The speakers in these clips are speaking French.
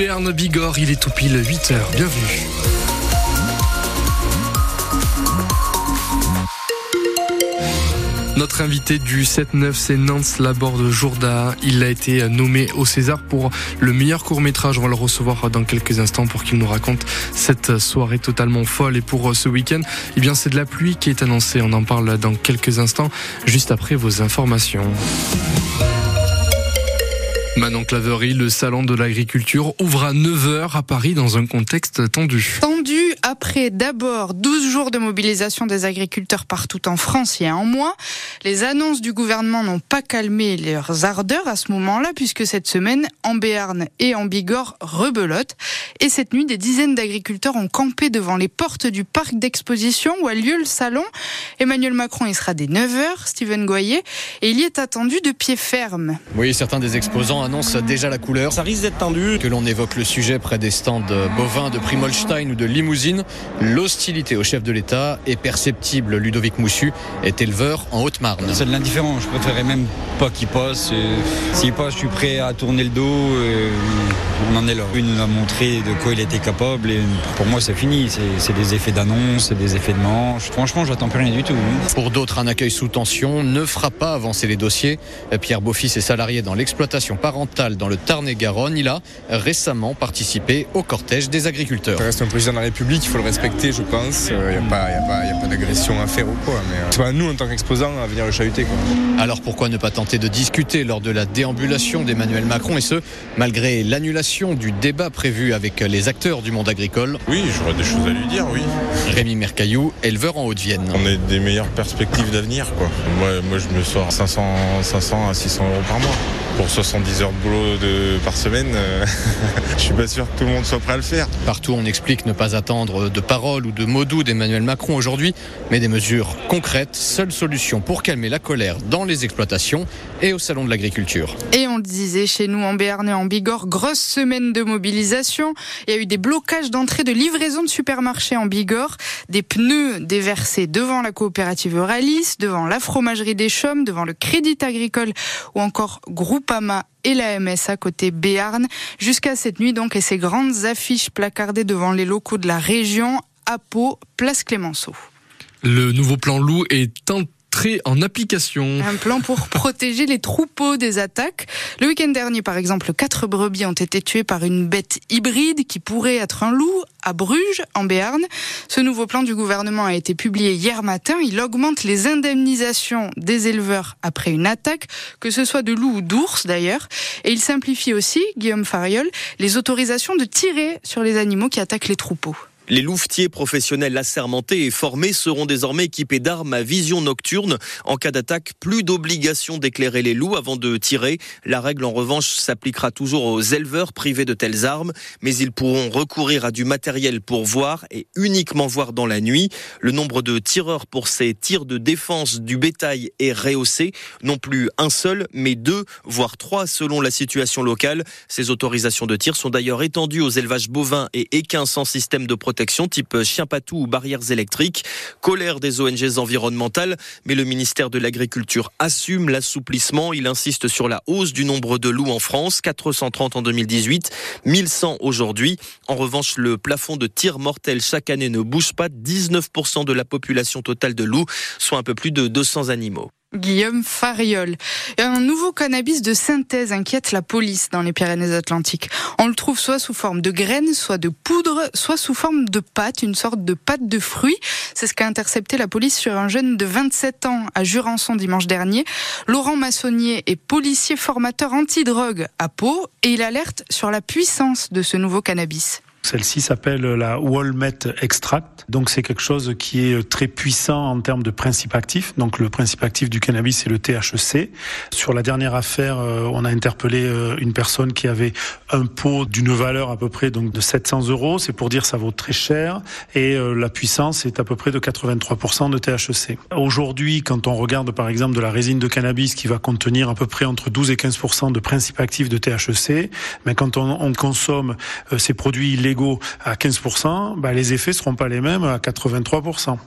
Béarn Bigorre, il est tout pile 8h. Bienvenue. Notre invité du 7-9, c'est Nance Laborde Jourda. Il a été nommé au César pour le meilleur court-métrage. On va le recevoir dans quelques instants pour qu'il nous raconte cette soirée totalement folle. Et pour ce week-end, eh bien, c'est de la pluie qui est annoncée. On en parle dans quelques instants, juste après vos informations. Manon Claverie, le salon de l'agriculture ouvre à 9h à Paris dans un contexte tendu. Tendu après d'abord 12 jours de mobilisation des agriculteurs partout en France il y a un mois. Les annonces du gouvernement n'ont pas calmé leurs ardeurs à ce moment-là puisque cette semaine, en Béarn et en Bigorre, rebelote. Et cette nuit, des dizaines d'agriculteurs ont campé devant les portes du parc d'exposition où a lieu le salon. Emmanuel Macron y sera dès 9h, Steven Goyer, et il y est attendu de pied ferme. Oui, certains des exposants annonce déjà la couleur. Ça risque d'être tendu. Que l'on évoque le sujet près des stands bovins de Primolstein ou de Limousine, l'hostilité au chef de l'État est perceptible. Ludovic Moussu est éleveur en Haute-Marne. C'est de l'indifférent. Je préférerais même pas qu'il passe. S'il passe, je suis prêt à tourner le dos. On en est là. Une a montré de quoi il était capable et pour moi, c'est fini. C'est des effets d'annonce, c'est des effets de manche. Franchement, j'attends plus rien du tout. Pour d'autres, un accueil sous tension ne fera pas avancer les dossiers. Pierre Beaufils est salarié dans l'exploitation parentale dans le Tarn-et-Garonne. Il a récemment participé au cortège des agriculteurs. Ça reste un président de la République, il faut le respecter, je pense. Il n'y a pas, pas, d'agression à faire ou quoi. Mais c'est pas nous, en tant qu'exposants, à venir le chahuter. Quoi. Alors pourquoi ne pas tenter de discuter lors de la déambulation d'Emmanuel Macron et ce, malgré l'annulation du débat prévu avec les acteurs du monde agricole? Oui, j'aurais des choses à lui dire, oui. Rémi Mercaillou, éleveur en Haute-Vienne. On a des meilleures perspectives d'avenir, quoi. Moi, moi, je me sors 500, 500 à 600 euros par mois. Pour 70 heures de boulot de, par semaine, euh, je suis pas sûr que tout le monde soit prêt à le faire. Partout, on explique ne pas attendre de paroles ou de mots doux d'Emmanuel Macron aujourd'hui, mais des mesures concrètes, seule solution pour calmer la colère dans les exploitations et au salon de l'agriculture. Et on le disait chez nous en Béarn et en Bigorre, grosse semaine de mobilisation. Il y a eu des blocages d'entrée de livraison de supermarchés en Bigorre, des pneus déversés devant la coopérative Euralis, devant la fromagerie des Chaumes, devant le Crédit Agricole ou encore Groupama et la MSA côté Béarn. Jusqu'à cette nuit donc et ces grandes affiches placardées devant les locaux de la région à Pau, place Clémenceau. Le nouveau plan loup est en application. Un plan pour protéger les troupeaux des attaques. Le week-end dernier, par exemple, quatre brebis ont été tuées par une bête hybride qui pourrait être un loup à Bruges, en Béarn. Ce nouveau plan du gouvernement a été publié hier matin. Il augmente les indemnisations des éleveurs après une attaque, que ce soit de loups ou d'ours d'ailleurs. Et il simplifie aussi, Guillaume Fariol, les autorisations de tirer sur les animaux qui attaquent les troupeaux. Les louvetiers professionnels assermentés et formés seront désormais équipés d'armes à vision nocturne. En cas d'attaque, plus d'obligation d'éclairer les loups avant de tirer. La règle, en revanche, s'appliquera toujours aux éleveurs privés de telles armes, mais ils pourront recourir à du matériel pour voir et uniquement voir dans la nuit. Le nombre de tireurs pour ces tirs de défense du bétail est rehaussé. Non plus un seul, mais deux, voire trois selon la situation locale. Ces autorisations de tir sont d'ailleurs étendues aux élevages bovins et équins sans système de protection type chien patou ou barrières électriques. Colère des ONG environnementales, mais le ministère de l'Agriculture assume l'assouplissement. Il insiste sur la hausse du nombre de loups en France, 430 en 2018, 1100 aujourd'hui. En revanche, le plafond de tir mortel chaque année ne bouge pas. 19% de la population totale de loups, soit un peu plus de 200 animaux. Guillaume Fariol. Un nouveau cannabis de synthèse inquiète la police dans les Pyrénées-Atlantiques. On le trouve soit sous forme de graines, soit de poudre, soit sous forme de pâte, une sorte de pâte de fruits. C'est ce qu'a intercepté la police sur un jeune de 27 ans à Jurançon dimanche dernier. Laurent Massonnier est policier formateur anti-drogue à Pau et il alerte sur la puissance de ce nouveau cannabis. Celle-ci s'appelle la Walmet Extract. Donc c'est quelque chose qui est très puissant en termes de principe actif. Donc le principe actif du cannabis c'est le THC. Sur la dernière affaire, euh, on a interpellé euh, une personne qui avait un pot d'une valeur à peu près donc de 700 euros. C'est pour dire ça vaut très cher et euh, la puissance est à peu près de 83% de THC. Aujourd'hui, quand on regarde par exemple de la résine de cannabis qui va contenir à peu près entre 12 et 15% de principe actif de THC, mais quand on, on consomme ces produits à 15%, bah, les effets seront pas les mêmes à 83%.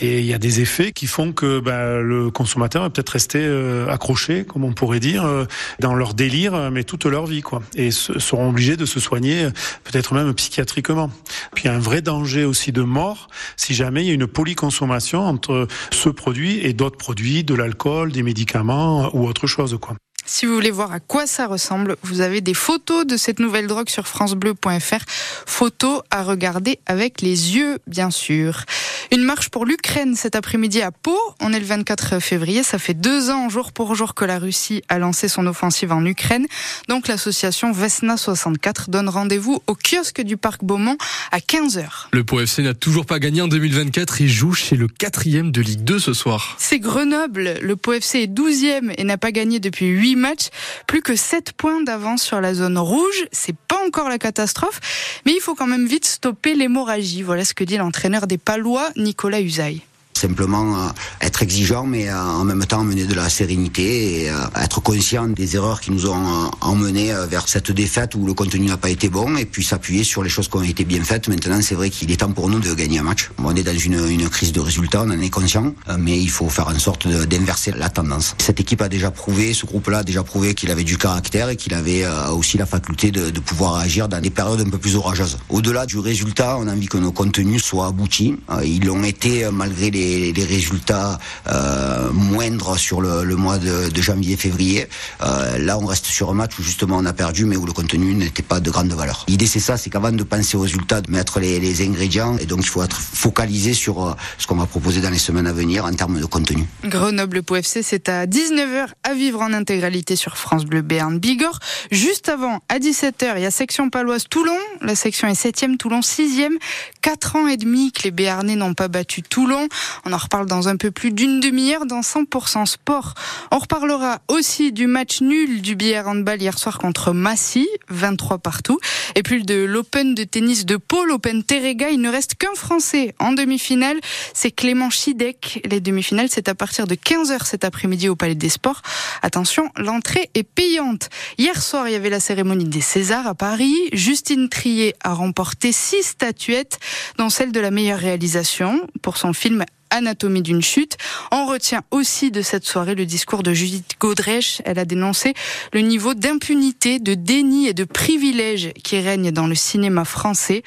Et il y a des effets qui font que bah, le consommateur va peut-être rester euh, accroché, comme on pourrait dire, euh, dans leur délire, mais toute leur vie, quoi. Et seront obligés de se soigner, peut-être même psychiatriquement. Puis il y a un vrai danger aussi de mort si jamais il y a une polyconsommation entre ce produit et d'autres produits, de l'alcool, des médicaments ou autre chose, quoi. Si vous voulez voir à quoi ça ressemble, vous avez des photos de cette nouvelle drogue sur francebleu.fr. Photos à regarder avec les yeux, bien sûr. Une marche pour l'Ukraine cet après-midi à Pau. On est le 24 février. Ça fait deux ans, jour pour jour, que la Russie a lancé son offensive en Ukraine. Donc l'association Vesna 64 donne rendez-vous au kiosque du Parc Beaumont à 15h. Le Pau FC n'a toujours pas gagné en 2024. Il joue chez le quatrième de Ligue 2 ce soir. C'est Grenoble. Le Pau FC est 12e et n'a pas gagné depuis 8 matchs. Plus que 7 points d'avance sur la zone rouge. C'est pas encore la catastrophe, mais il faut quand même vite stopper l'hémorragie. Voilà ce que dit l'entraîneur des Palois, Nicolas Usaï simplement euh, être exigeant, mais euh, en même temps mener de la sérénité et euh, être conscient des erreurs qui nous ont emmenés vers cette défaite où le contenu n'a pas été bon, et puis s'appuyer sur les choses qui ont été bien faites. Maintenant, c'est vrai qu'il est temps pour nous de gagner un match. On est dans une, crise de résultats, on en est conscient, mais il faut faire en sorte d'inverser la tendance. Cette équipe a déjà prouvé, ce groupe-là a déjà prouvé qu'il avait du caractère et qu'il avait aussi la faculté de pouvoir agir dans des périodes un peu plus orageuses. Au-delà du résultat, on a envie que nos contenus soient aboutis. Ils l'ont été malgré les des, résultats euh, moindres sur le, mois de, janvier-février. Euh, là, on reste sur un match où justement on a perdu, mais où le contenu n'était pas de grande valeur. L'idée, c'est ça, c'est qu'avant de penser aux résultats, de mettre les, ingrédients, et donc il faut être focalisé sur euh, ce qu'on va proposer dans les semaines à venir en termes de contenu. Grenoble Po FC, c'est à 19h à vivre en intégralité sur France Bleu Béarn Bigorre. Juste avant, à 17h, il y a section paloise Toulon. La section est 7e, Toulon 6e. 4 ans et demi que les Béarnais n'ont pas battu Toulon. On en reparle dans un peu plus d'une demi-heure dans 100% sport. On reparlera aussi du match nul du billard handball hier soir contre Massy, 23 partout. Et puis de l'Open de tennis de Pau, l'Open Terrega. Il ne reste qu'un Français en demi-finale. C'est Clément Chidec. Les demi-finales, c'est à partir de 15h cet après-midi au Palais des Sports. Attention, l'entrée est payante. Hier soir, il y avait la cérémonie des Césars à Paris. Justine Trier a remporté six statuettes, dont celle de la meilleure réalisation pour son film Anatomie d'une chute. On retient aussi de cette soirée le discours de Judith Godrèche. Elle a dénoncé le niveau d'impunité, de déni et de privilège qui règne dans le cinéma français.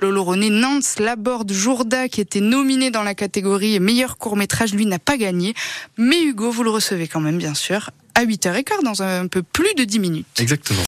Lolo René Nance Laborde Jourda, qui était nominé dans la catégorie meilleur court-métrage, lui n'a pas gagné. Mais Hugo, vous le recevez quand même, bien sûr, à 8h15 dans un peu plus de 10 minutes. Exactement.